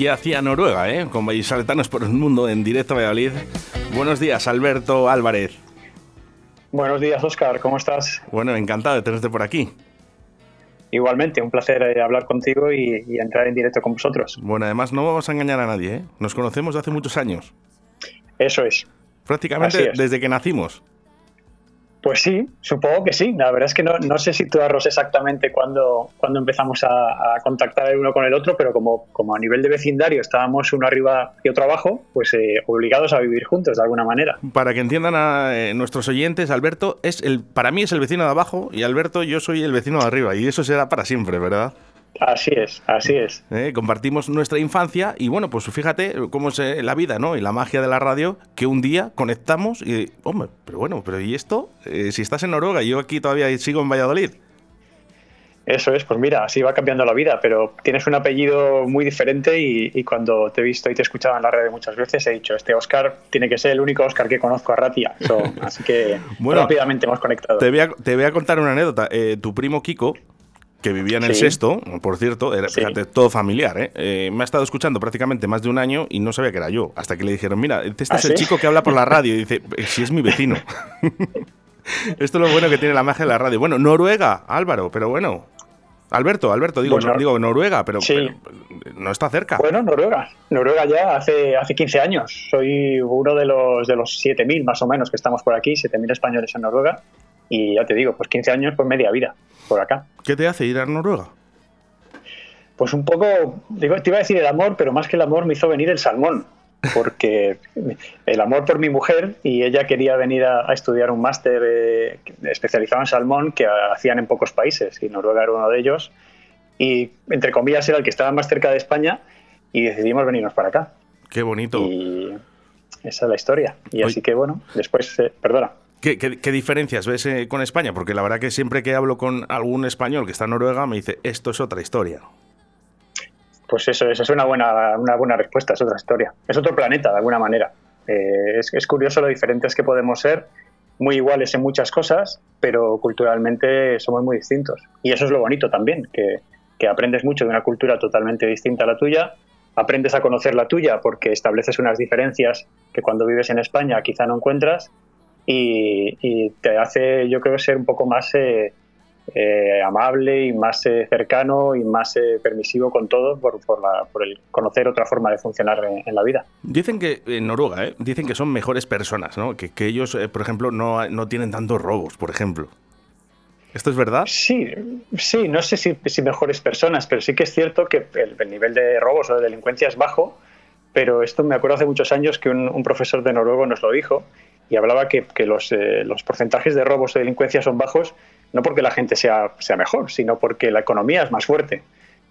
Y hacia Noruega, ¿eh? Con vallisoletanos por el mundo en directo a Valladolid. Buenos días, Alberto Álvarez. Buenos días, Oscar, ¿cómo estás? Bueno, encantado de tenerte por aquí. Igualmente, un placer eh, hablar contigo y, y entrar en directo con vosotros. Bueno, además no vamos a engañar a nadie, ¿eh? Nos conocemos de hace muchos años. Eso es. Prácticamente es. desde que nacimos. Pues sí, supongo que sí. La verdad es que no, no sé situarlos exactamente cuando, cuando empezamos a, a contactar el uno con el otro, pero como, como a nivel de vecindario estábamos uno arriba y otro abajo, pues eh, obligados a vivir juntos de alguna manera. Para que entiendan a eh, nuestros oyentes, Alberto es el, para mí es el vecino de abajo y Alberto yo soy el vecino de arriba y eso será para siempre, ¿verdad? Así es, así es. Eh, compartimos nuestra infancia y bueno, pues fíjate cómo es eh, la vida, ¿no? Y la magia de la radio, que un día conectamos y, hombre, pero bueno, pero ¿y esto? Eh, si estás en Noruega yo aquí todavía sigo en Valladolid. Eso es, pues mira, así va cambiando la vida, pero tienes un apellido muy diferente y, y cuando te he visto y te he escuchado en la radio muchas veces he dicho, este Oscar tiene que ser el único Oscar que conozco a Ratia. So, así que Bueno, rápidamente hemos conectado. Te voy a, te voy a contar una anécdota. Tu primo Kiko, que vivía en el Sí. sexto, por cierto, era Sí. fíjate, todo familiar, ¿eh? Eh, me ha estado escuchando prácticamente más de un año y no sabía que era yo. Hasta que le dijeron, mira, este es ¿Ah, el sí? chico que habla por la radio. Y dice, "Eh, si es mi vecino. Esto es lo bueno que tiene la magia de la radio. Bueno, Noruega, Álvaro, pero bueno. Alberto, Alberto, digo, no- digo Noruega, pero, Sí. pero no está cerca. Bueno, Noruega. Noruega ya hace, hace 15 años. Soy uno de los, de los 7.000 más o menos que estamos por aquí, 7.000 españoles en Noruega. Y ya te digo, pues 15 años, pues media vida por acá. ¿Qué te hace ir a Noruega? Pues un poco, digo, te iba a decir el amor, pero más que el amor me hizo venir el salmón. Porque el amor por mi mujer y ella quería venir a, a estudiar un máster eh, especializado en salmón que hacían en pocos países y Noruega era uno de ellos. Y entre comillas era el que estaba más cerca de España y decidimos venirnos para acá. Qué bonito. Y esa es la historia. Y Oye. así que bueno, después, eh, perdona. ¿Qué, diferencias ves eh, con España? Porque la verdad que siempre que hablo con algún español que está en Noruega me dice, esto es otra historia. Pues eso, esa es una buena, una buena respuesta, es otra historia. Es otro planeta, de alguna manera. Eh, es, es curioso lo diferentes que podemos ser, muy iguales en muchas cosas, pero culturalmente somos muy distintos. Y eso es lo bonito también, que, que aprendes mucho de una cultura totalmente distinta a la tuya, aprendes a conocer la tuya porque estableces unas diferencias que cuando vives en España quizá no encuentras y, y te hace, yo creo, ser un poco más eh, eh, amable y más eh, cercano y más eh, permisivo con todo por, por, la- por el conocer otra forma de funcionar en, en la vida. Dicen que en Noruega, ¿eh? dicen que son mejores personas, ¿no? Que, que ellos, eh, por ejemplo, no, no tienen tantos robos, por ejemplo. ¿Esto es verdad? Sí, sí, no sé si, si mejores personas, pero sí que es cierto que el, el nivel de robos o de delincuencia es bajo, pero esto me acuerdo hace muchos años que un, un profesor de noruego nos lo dijo y hablaba que, que los, eh, los porcentajes de robos o delincuencia son bajos no porque la gente sea, sea mejor, sino porque la economía es más fuerte.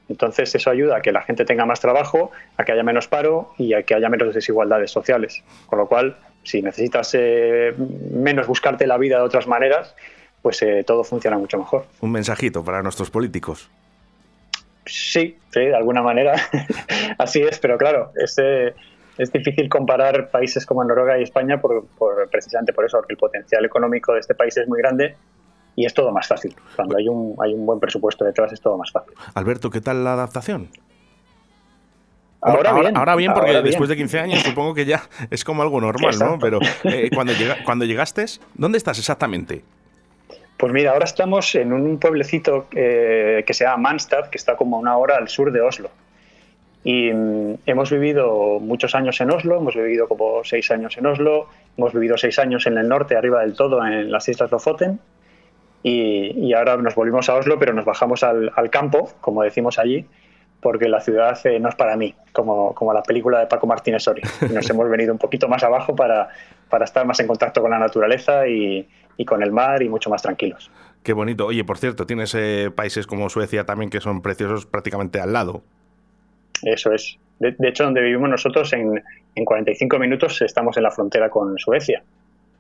Entonces eso ayuda a que la gente tenga más trabajo, a que haya menos paro y a que haya menos desigualdades sociales. Con lo cual, si necesitas eh, menos buscarte la vida de otras maneras, pues eh, todo funciona mucho mejor. Un mensajito para nuestros políticos. Sí, sí, de alguna manera así es, pero claro, es, eh, es difícil comparar países como Noruega y España por, por- precisamente por eso, porque el potencial económico de este país es muy grande y es todo más fácil. Cuando hay un, hay un buen presupuesto detrás es todo más fácil. Alberto, ¿qué tal la adaptación? Ahora, bien. Ahora bien, porque ahora bien. después de 15 años supongo que ya es como algo normal, ¿no? Pero eh, cuando, llega, cuando llegaste, ¿dónde estás exactamente? Pues mira, ahora estamos en un pueblecito eh, que se llama Manstad, que está como a una hora al sur de Oslo. Y mm, hemos vivido muchos años en Oslo, hemos vivido como seis años en Oslo, hemos vivido seis años en el norte, arriba del todo, en las Islas Lofoten. Y, y ahora nos volvimos a Oslo, pero nos bajamos al, al campo, como decimos allí, porque la ciudad eh, no es para mí, como, como la película de Paco Martínez Soria. Nos hemos venido un poquito más abajo para, para estar más en contacto con la naturaleza y, y con el mar y mucho más tranquilos. Qué bonito. Oye, por cierto, tienes eh, países como Suecia también que son preciosos prácticamente al lado. Eso es. De, hecho, donde vivimos nosotros, en, en, 45 minutos estamos en la frontera con Suecia.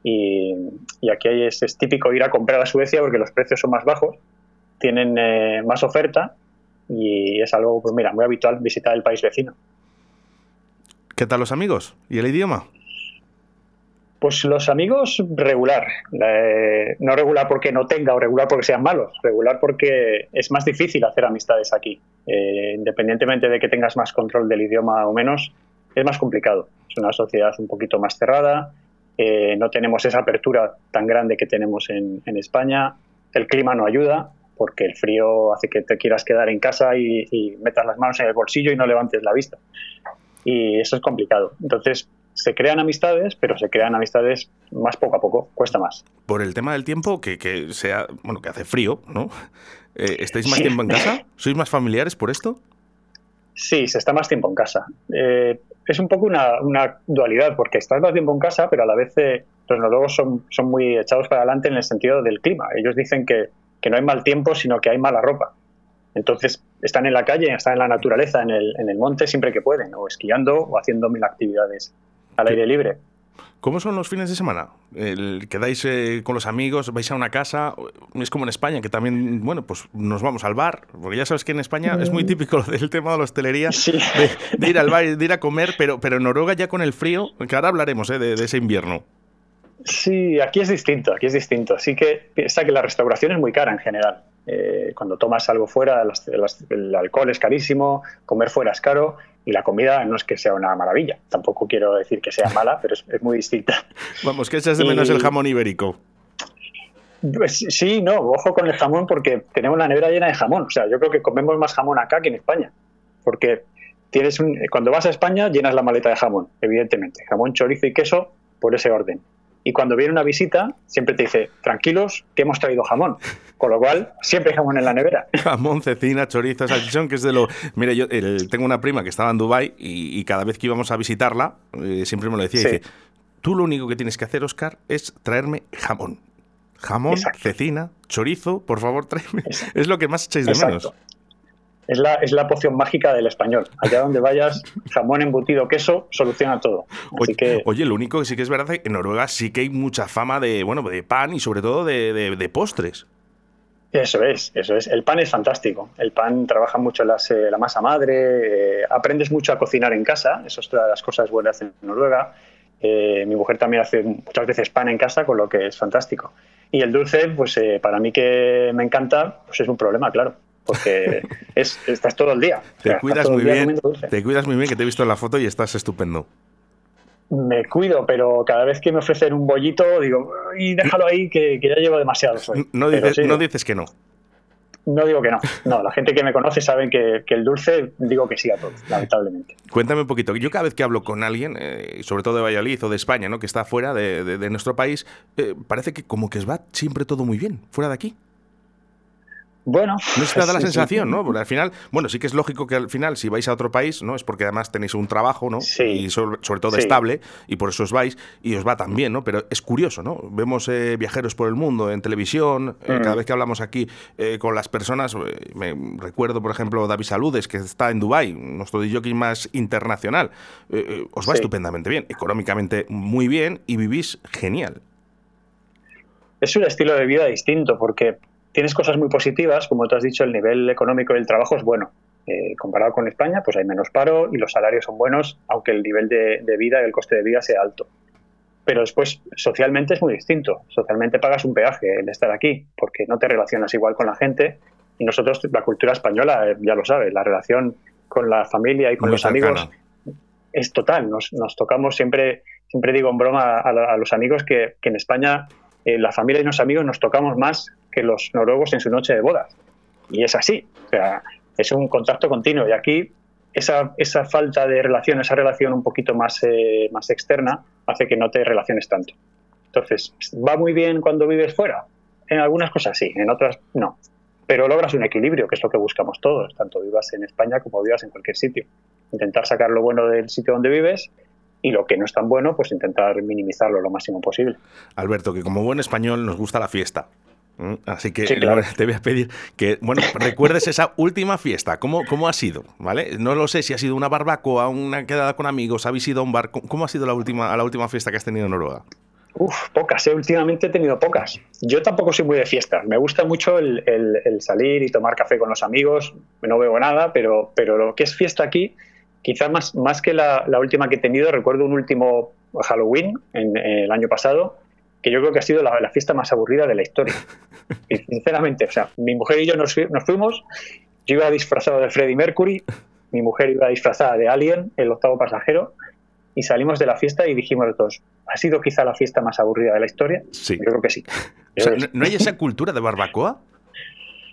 Y, y aquí es, es, típico ir a comprar a Suecia porque los precios son más bajos, tienen eh, más oferta y es algo, pues mira, muy habitual visitar el país vecino. ¿Qué tal los amigos? ¿Y el idioma? Pues los amigos regular. Eh, no regular porque no tenga o regular porque sean malos. Regular porque es más difícil hacer amistades aquí. Eh, independientemente de que tengas más control del idioma o menos, es más complicado. Es una sociedad un poquito más cerrada. Eh, no tenemos esa apertura tan grande que tenemos en, España. El clima no ayuda porque el frío hace que te quieras quedar en casa y, metas las manos en el bolsillo y no levantes la vista. Y eso es complicado. Entonces, se crean amistades, pero se crean amistades más poco a poco, cuesta más. Por el tema del tiempo, que, que sea, bueno, que hace frío, ¿no? Eh, ¿Estáis más sí. tiempo en casa? ¿Sois más familiares por esto? Sí, se está más tiempo en casa. Eh, es un poco una, una, dualidad, porque estás más tiempo en casa, pero a la vez eh, los noruegos son, son muy echados para adelante en el sentido del clima. Ellos dicen que que no hay mal tiempo, sino que hay mala ropa. Entonces están en la calle, están en la naturaleza, en el, en el monte siempre que pueden, o esquiando o haciendo mil actividades al aire libre. ¿Cómo son los fines de semana? El, ¿Quedáis eh, con los amigos? ¿Vais a una casa? Es como en España, que también, bueno, pues nos vamos al bar. Porque ya sabes que en España es muy típico el tema de la hostelería, sí. de, de, ir al bar, de ir a comer, pero, pero en Noruega ya con el frío, que ahora hablaremos eh, de, de ese invierno. Sí, aquí es distinto, aquí es distinto. Así que piensa que la restauración es muy cara en general. Eh, cuando tomas algo fuera, las, las, el alcohol es carísimo, comer fuera es caro y la comida no es que sea una maravilla. Tampoco quiero decir que sea mala, pero es, es muy distinta. Vamos, que echas de menos y... el jamón ibérico. Pues sí, no, ojo con el jamón porque tenemos la nevera llena de jamón. O sea, yo creo que comemos más jamón acá que en España. Porque tienes un, cuando vas a España llenas la maleta de jamón, evidentemente. Jamón, chorizo y queso por ese orden y cuando viene una visita siempre te dice, tranquilos, que hemos traído jamón. Con lo cual, siempre hay jamón en la nevera. Jamón, cecina, chorizo, salchichón, que es de lo... Mira, yo el, tengo una prima que estaba en Dubái y, y, cada vez que íbamos a visitarla, eh, siempre me lo decía, sí. dice, tú lo único que tienes que hacer, Oscar, es traerme jamón. Jamón, Exacto. cecina, chorizo, por favor, tráeme. Exacto. Es lo que más echáis de Exacto. menos. Es la, es la, poción mágica del español. Allá donde vayas, jamón, embutido, queso, soluciona todo. Así oye, que... oye, lo único que sí que es verdad es que en Noruega sí que hay mucha fama de, bueno, de pan y sobre todo de, de, de postres. Eso es, eso es. El pan es fantástico. El pan trabaja mucho las, eh, la masa madre, eh, aprendes mucho a cocinar en casa, eso es otra de las cosas buenas en Noruega. Eh, mi mujer también hace muchas veces pan en casa, con lo que es fantástico. Y el dulce, pues para mí que me encanta, pues es un problema, claro porque es, estás todo el día. Te o sea, cuidas muy bien, te cuidas muy bien, que te he visto en la foto y estás estupendo. Me cuido, pero cada vez que me ofrecen un bollito, digo, y déjalo ahí, que, que ya llevo demasiado. Hoy. No, dices, sí, no dices que no. No digo que no. No, la gente que me conoce sabe que, que, el dulce digo que sí a todo, lamentablemente. Cuéntame un poquito. Yo cada vez que hablo con alguien, eh, sobre todo de Valladolid o de España, ¿no? que está fuera de, de, de nuestro país, eh, parece que como que os va siempre todo muy bien, fuera de aquí. Bueno, no se te da la sensación, ¿no? Porque al final, bueno, sí que es lógico que al final, si vais a otro país, ¿no? Es porque además tenéis un trabajo, ¿no? Sí. Y sobre, sobre todo sí. estable, y por eso os vais, y os va tan bien, ¿no? Pero es curioso, ¿no? Vemos eh, viajeros por el mundo en televisión, mm. eh, cada vez que hablamos aquí eh, con las personas, me recuerdo, por ejemplo, David Saludes, que está en Dubái, nuestro DJ más internacional, os va estupendamente bien, económicamente muy bien, y vivís genial. Es un estilo de vida distinto, porque tienes cosas muy positivas, como tú has dicho, el nivel económico del trabajo es bueno. Eh, comparado con España, pues hay menos paro y los salarios son buenos, aunque el nivel de, de vida, el coste de vida sea alto. Pero después, socialmente es muy distinto. Socialmente pagas un peaje el estar aquí, porque no te relacionas igual con la gente. Y nosotros, la cultura española, eh, ya lo sabes, la relación con la familia y con muy los cercana. amigos es total. Nos, nos, tocamos siempre, siempre digo en broma a, a los amigos que, que en España eh, la familia y los amigos nos tocamos más que los noruegos en su noche de bodas. Y es así. O sea, es un contacto continuo. Y aquí esa, esa falta de relación, esa relación un poquito más, eh, más externa, hace que no te relaciones tanto. Entonces, ¿va muy bien cuando vives fuera? En algunas cosas sí, en otras no. pero logras un equilibrio, que es lo que buscamos todos, tanto vivas en España como vivas en cualquier sitio. Intentar sacar lo bueno del sitio donde vives y lo que no es tan bueno, pues intentar minimizarlo lo máximo posible. Alberto, que como buen español nos gusta la fiesta. Así que te voy a pedir que, bueno, recuerdes esa última fiesta. ¿Cómo, ¿Cómo ha sido? ¿Vale? No lo sé si ha sido una barbacoa, una quedada con amigos, habéis ido a un bar. ¿Cómo ha sido la última, la última fiesta que has tenido en Noruega? Uf, pocas, ¿eh? últimamente he tenido pocas. Yo tampoco soy muy de fiestas. Me gusta mucho el, salir y tomar café con los amigos. No veo nada, pero, pero lo que es fiesta aquí, quizás más, más que la, última que he tenido, recuerdo un último Halloween en el año pasado, que yo creo que ha sido la, fiesta más aburrida de la historia. Y sinceramente, o sea, mi mujer y yo nos, fuimos, yo iba disfrazado de Freddie Mercury, mi mujer iba disfrazada de Alien, el octavo pasajero, y salimos de la fiesta y dijimos todos, ¿ha sido quizá la fiesta más aburrida de la historia? Sí. Yo creo que sí. ¿no, hay esa cultura de barbacoa?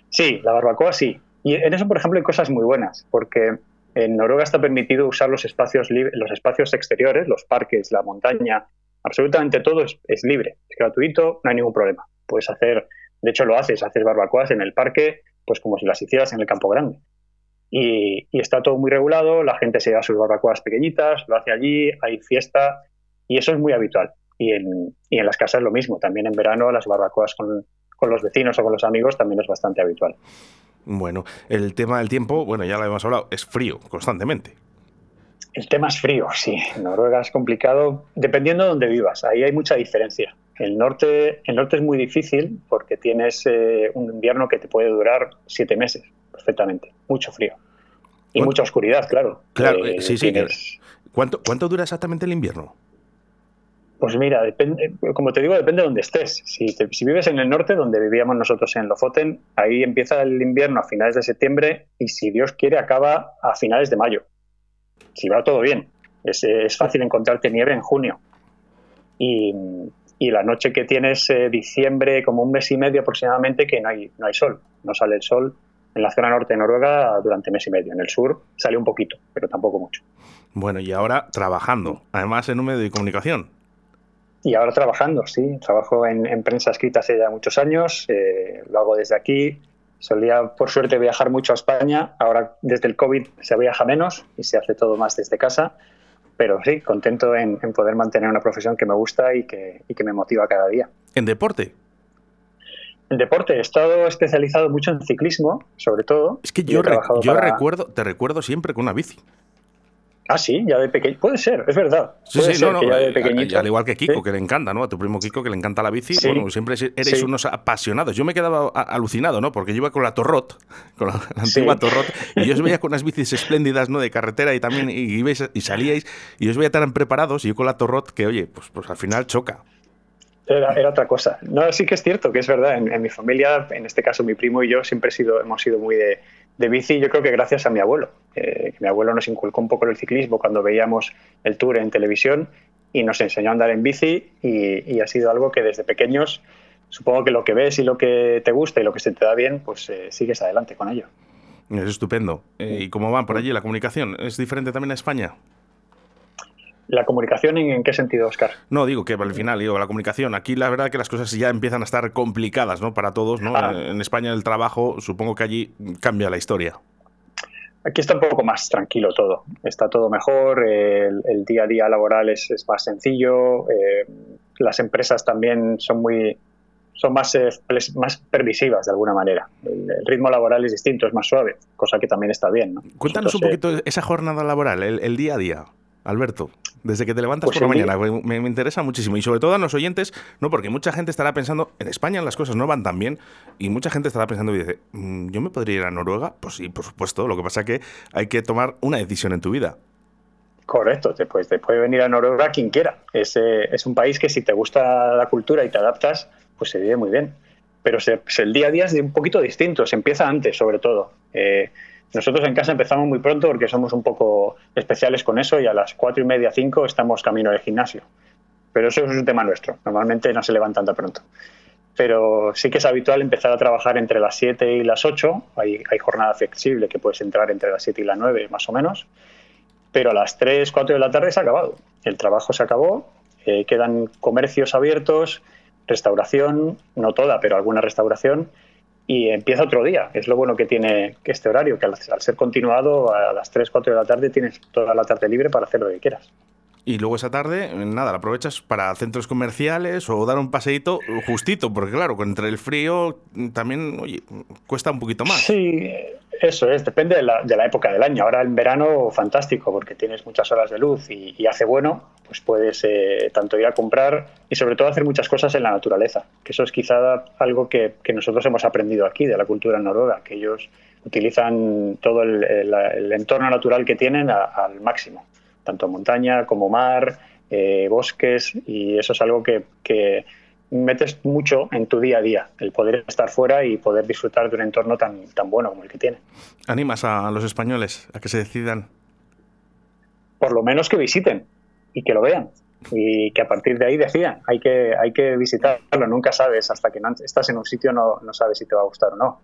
Sí, la barbacoa sí. Y en eso, por ejemplo, hay cosas muy buenas, porque en Noruega está permitido usar los espacios, los espacios exteriores, los parques, la montaña, absolutamente todo es, libre, es gratuito, no hay ningún problema. Puedes hacer, de hecho lo haces, haces barbacoas en el parque, pues como si las hicieras en el campo grande. Y, está todo muy regulado, la gente se lleva sus barbacoas pequeñitas, lo hace allí, hay fiesta y eso es muy habitual. Y en, y en las casas lo mismo, también en verano las barbacoas con, con los vecinos o con los amigos también es bastante habitual. Bueno, el tema del tiempo, bueno, ya lo hemos hablado, es frío constantemente. El tema es frío, sí. Noruega es complicado, dependiendo de dónde vivas. Ahí hay mucha diferencia. El norte, el norte es muy difícil porque tienes eh, un invierno que te puede durar siete meses perfectamente. Mucho frío. Y mucha oscuridad, claro. Claro, eh, sí, sí. ¿Cuánto, ¿Cuánto dura exactamente el invierno? Pues mira, depende, como te digo, depende de dónde estés. Si, si, vives en el norte, donde vivíamos nosotros en Lofoten, ahí empieza el invierno a finales de septiembre y si Dios quiere acaba a finales de mayo si va todo bien. Es, es fácil encontrarte nieve en junio. Y, y la noche que tienes eh, diciembre, como un mes y medio aproximadamente, que no hay, no hay sol. No sale el sol en la zona norte de Noruega durante mes y medio. En el sur sale un poquito, pero tampoco mucho. Bueno, y ahora trabajando, además en un medio de comunicación. Y ahora trabajando, sí. Trabajo en, en prensa escrita hace ya muchos años. Eh, lo hago desde aquí. Solía, por suerte, viajar mucho a España. Ahora, desde el COVID, se viaja menos y se hace todo más desde casa. Pero sí, contento en, poder mantener una profesión que me gusta y que, y que me motiva cada día. ¿En deporte? En deporte he estado especializado mucho en ciclismo, sobre todo. Es que yo, yo recuerdo, te recuerdo siempre con una bici. Ah, sí, ya de pequeño. Puede ser, es verdad. Sí, sí, no, no. Eh, al igual que Kiko, que le encanta, ¿no? A tu primo Kiko, que le encanta la bici. Bueno, siempre eres unos apasionados. Yo me quedaba alucinado, ¿no? Porque yo iba con la Torrot, con la, antigua Torrot, y yo os veía con unas bicis espléndidas, ¿no? De carretera y también, y, y salíais, y os veía tan preparados, y yo con la Torrot, que oye, pues, pues al final choca. Era, era, otra cosa. No, sí que es cierto, que es verdad. En, mi familia, en este caso mi primo y yo, siempre he sido, hemos sido muy de, de bici, yo creo que gracias a mi abuelo. Eh, mi abuelo nos inculcó un poco el ciclismo cuando veíamos el tour en televisión y nos enseñó a andar en bici y, ha sido algo que desde pequeños, supongo que lo que ves y lo que te gusta y lo que se te da bien, pues eh, sigues adelante con ello. Es estupendo. Eh, ¿Y cómo van por allí la comunicación? ¿Es diferente también a España? ¿La comunicación en, qué sentido, Oscar? No, digo que al final, digo, la comunicación. Aquí la verdad que las cosas ya empiezan a estar complicadas, ¿no? Para todos, ¿no? Ah. En España el trabajo, supongo que allí cambia la historia. Aquí está un poco más tranquilo todo. Está todo mejor, el, día a día laboral es, más sencillo, eh, las empresas también son muy son más, eh, más permisivas de alguna manera. El, ritmo laboral es distinto, es más suave, cosa que también está bien. Cuéntanos un poquito esa jornada laboral, el día a día. Alberto? Desde que te levantas pues por la mañana, me, interesa muchísimo. Y sobre todo a los oyentes, no porque mucha gente estará pensando, en España las cosas no van tan bien, y mucha gente estará pensando y dice, mm, ¿yo me podría ir a Noruega? Pues sí, por supuesto. Lo que pasa es que hay que tomar una decisión en tu vida. Correcto, te, te puede venir a Noruega quien quiera. Es, es un país que si te gusta la cultura y te adaptas, pues se vive muy bien. Pero el día a día es un poquito distinto, se empieza antes sobre todo. Eh, nosotros en casa empezamos muy pronto porque somos un poco especiales con eso y a las cuatro y media, cinco estamos camino del gimnasio. Pero eso es un tema nuestro. Normalmente no se levantan tan pronto. Pero sí que es habitual empezar a trabajar entre las 7 y las 8. Hay, jornada flexible que puedes entrar entre las 7 y las 9 más o menos. Pero a las 3, 4 de la tarde se ha acabado. El trabajo se acabó. Eh, quedan comercios abiertos, restauración, no toda, pero alguna restauración y empieza otro día. Es lo bueno que tiene este horario, que al, ser continuado a las 3, 4 de la tarde tienes toda la tarde libre para hacer lo que quieras. Y luego esa tarde, nada, la aprovechas para centros comerciales o dar un paseíto justito, porque claro, entre el frío también oye, cuesta un poquito más. Sí, eso es, depende de la, de la, época del año. Ahora en verano, fantástico, porque tienes muchas horas de luz y, hace bueno, pues puedes eh, tanto ir a comprar y sobre todo hacer muchas cosas en la naturaleza, que eso es quizá algo que, nosotros hemos aprendido aquí de la cultura noruega, que ellos utilizan todo el, entorno natural que tienen al máximo, tanto montaña como mar, eh, bosques, y eso es algo que, que metes mucho en tu día a día, el poder estar fuera y poder disfrutar de un entorno tan, tan bueno como el que tiene. ¿Animas a los españoles a que se decidan? Por lo menos que visiten y que lo vean y que a partir de ahí decidan. Hay que, hay que visitarlo, nunca sabes, hasta que no estás en un sitio no, no sabes si te va a gustar o no.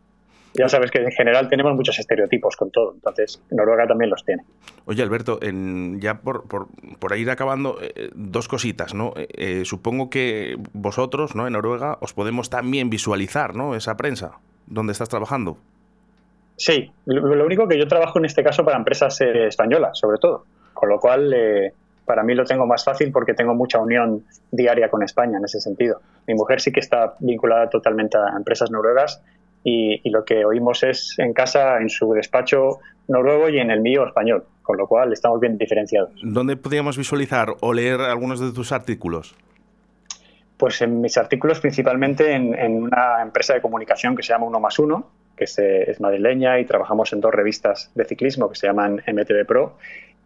Ya sabes que en general tenemos muchos estereotipos con todo, entonces Noruega también los tiene. Oye, Alberto, en, ya por, por, por, ir acabando, eh, dos cositas, ¿no? Eh, eh, supongo que vosotros, ¿no? En Noruega os podemos también visualizar, ¿no? Esa prensa, donde estás trabajando. Sí, lo, único que yo trabajo en este caso para empresas españolas, sobre todo, con lo cual para mí lo tengo más fácil porque tengo mucha unión diaria con España en ese sentido. Mi mujer sí que está vinculada totalmente a empresas noruegas y, lo que oímos es en casa, en su despacho noruego y en el mío español, con lo cual estamos bien diferenciados. ¿Dónde podríamos visualizar o leer algunos de tus artículos? Pues en mis artículos principalmente en, una empresa de comunicación que se llama Uno más Uno, que es, es, madrileña y trabajamos en dos revistas de ciclismo que se llaman MTV Pro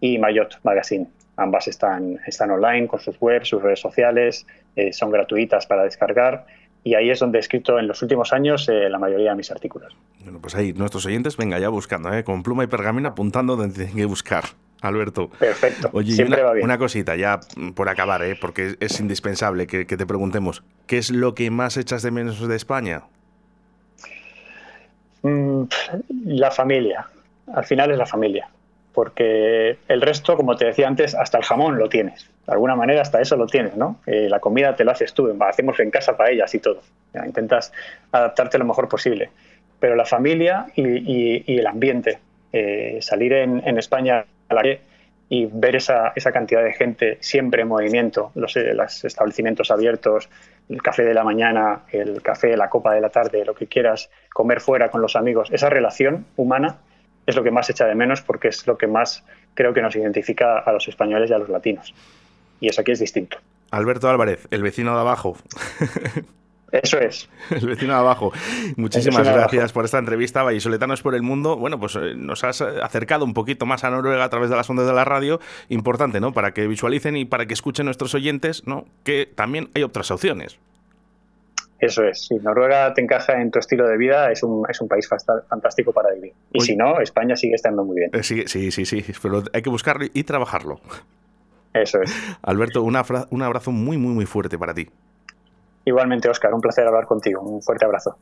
y Mayotte Magazine. Ambas están, están online con sus webs, sus redes sociales, eh, son gratuitas para descargar y ahí es donde he escrito en los últimos años eh, la mayoría de mis artículos. Bueno, pues ahí nuestros oyentes, venga ya buscando, ¿eh? con pluma y pergamino apuntando donde tienen que buscar. Alberto. Perfecto. Oye, Siempre una, va bien. una, cosita, ya por acabar, ¿eh? porque es indispensable que, te preguntemos, ¿qué es lo que más echas de menos de España? Mm, la familia. Al final es la familia porque el resto, como te decía antes, hasta el jamón lo tienes. De alguna manera hasta eso lo tienes, ¿no? Eh, la comida te la haces tú, hacemos en casa para ellas y todo. intentas adaptarte lo mejor posible. Pero la familia y, el ambiente, eh, salir en, España a la calle y ver esa, cantidad de gente siempre en movimiento, los, eh, los establecimientos abiertos, el café de la mañana, el café, la copa de la tarde, lo que quieras, comer fuera con los amigos, esa relación humana es lo que más echa de menos porque es lo que más creo que nos identifica a los españoles y a los latinos. Y eso aquí es distinto. Alberto Álvarez, el vecino de abajo. Eso es. El vecino de abajo. Muchísimas gracias por esta entrevista, Vallisoletanos por el Mundo. Bueno, pues eh, nos has acercado un poquito más a Noruega a través de las ondas de la radio. Importante, ¿no? Para que visualicen y para que escuchen nuestros oyentes, ¿no? Que también hay otras opciones. Eso es, si Noruega te encaja en tu estilo de vida, es un, es un país fantástico para vivir. Y si no, España sigue estando muy bien. Eh, sí, sí, sí, sí, pero hay que buscarlo y trabajarlo. Eso es. Alberto, un abrazo muy, muy, muy fuerte para ti. Igualmente, Oscar, un placer hablar contigo. Un fuerte abrazo.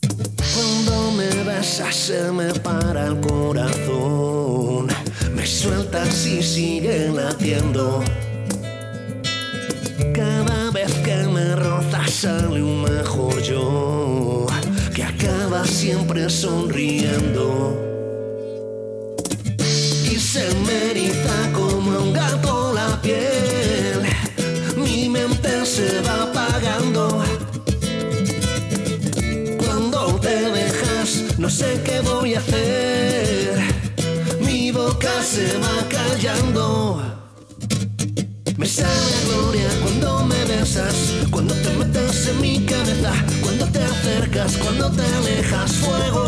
Cuando me besas se me para el corazón, me sueltas y sigue latiendo. Cada sale un mejor yo, que acaba siempre sonriendo. Y se me eriza como un gato la piel, mi mente se va apagando. Cuando te dejas, no sé qué voy a hacer, mi boca se va callando. Me sale gloria cuando me besas, cuando te metes en mi cabeza, cuando te acercas, cuando te alejas. Fuego,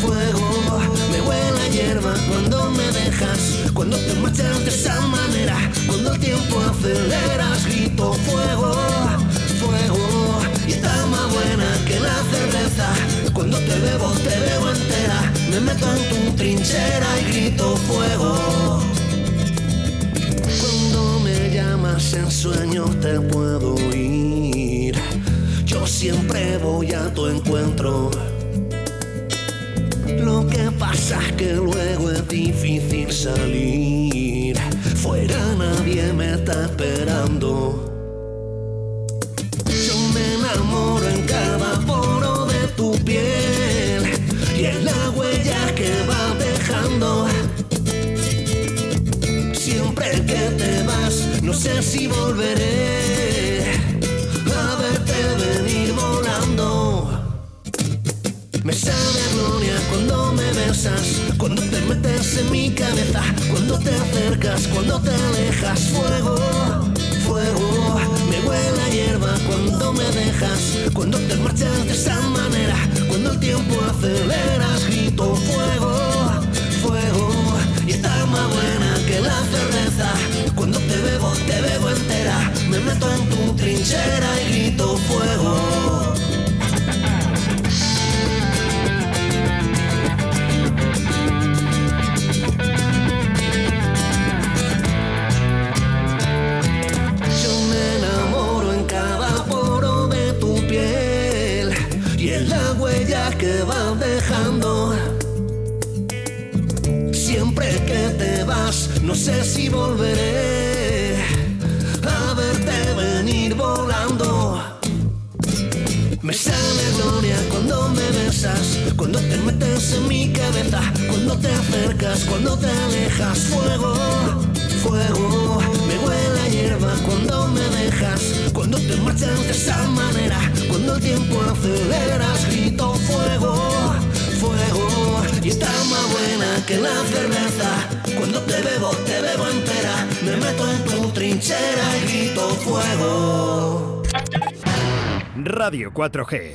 fuego, me huele a hierba cuando me dejas, cuando te marchas de esa manera, cuando el tiempo aceleras, grito fuego, fuego. Y está más buena que la cerveza, cuando te bebo te veo entera, me meto en tu trinchera y grito fuego en sueños te puedo ir. Yo siempre voy a tu encuentro. Lo que pasa es que luego es difícil salir. Fuera nadie me está esperando. Sé si volveré a verte venir volando. Me sabe gloria cuando me besas, cuando te metes en mi cabeza, cuando te acercas, cuando te alejas. Fuego, fuego, me huele a hierba cuando me dejas, cuando te marchas de y grito fuego. Yo me enamoro en cada poro de tu piel y en la huella que vas dejando. Siempre que te vas, no sé si volveré cuando te metes en mi cabeza, cuando te acercas, cuando te alejas. Fuego, fuego, me huele a hierba cuando me dejas, cuando te marchas de esa manera, cuando el tiempo aceleras, grito fuego, fuego, y está más buena que la cerveza. Cuando te bebo, te bebo entera, me meto en tu trinchera y grito fuego. Radio 4G.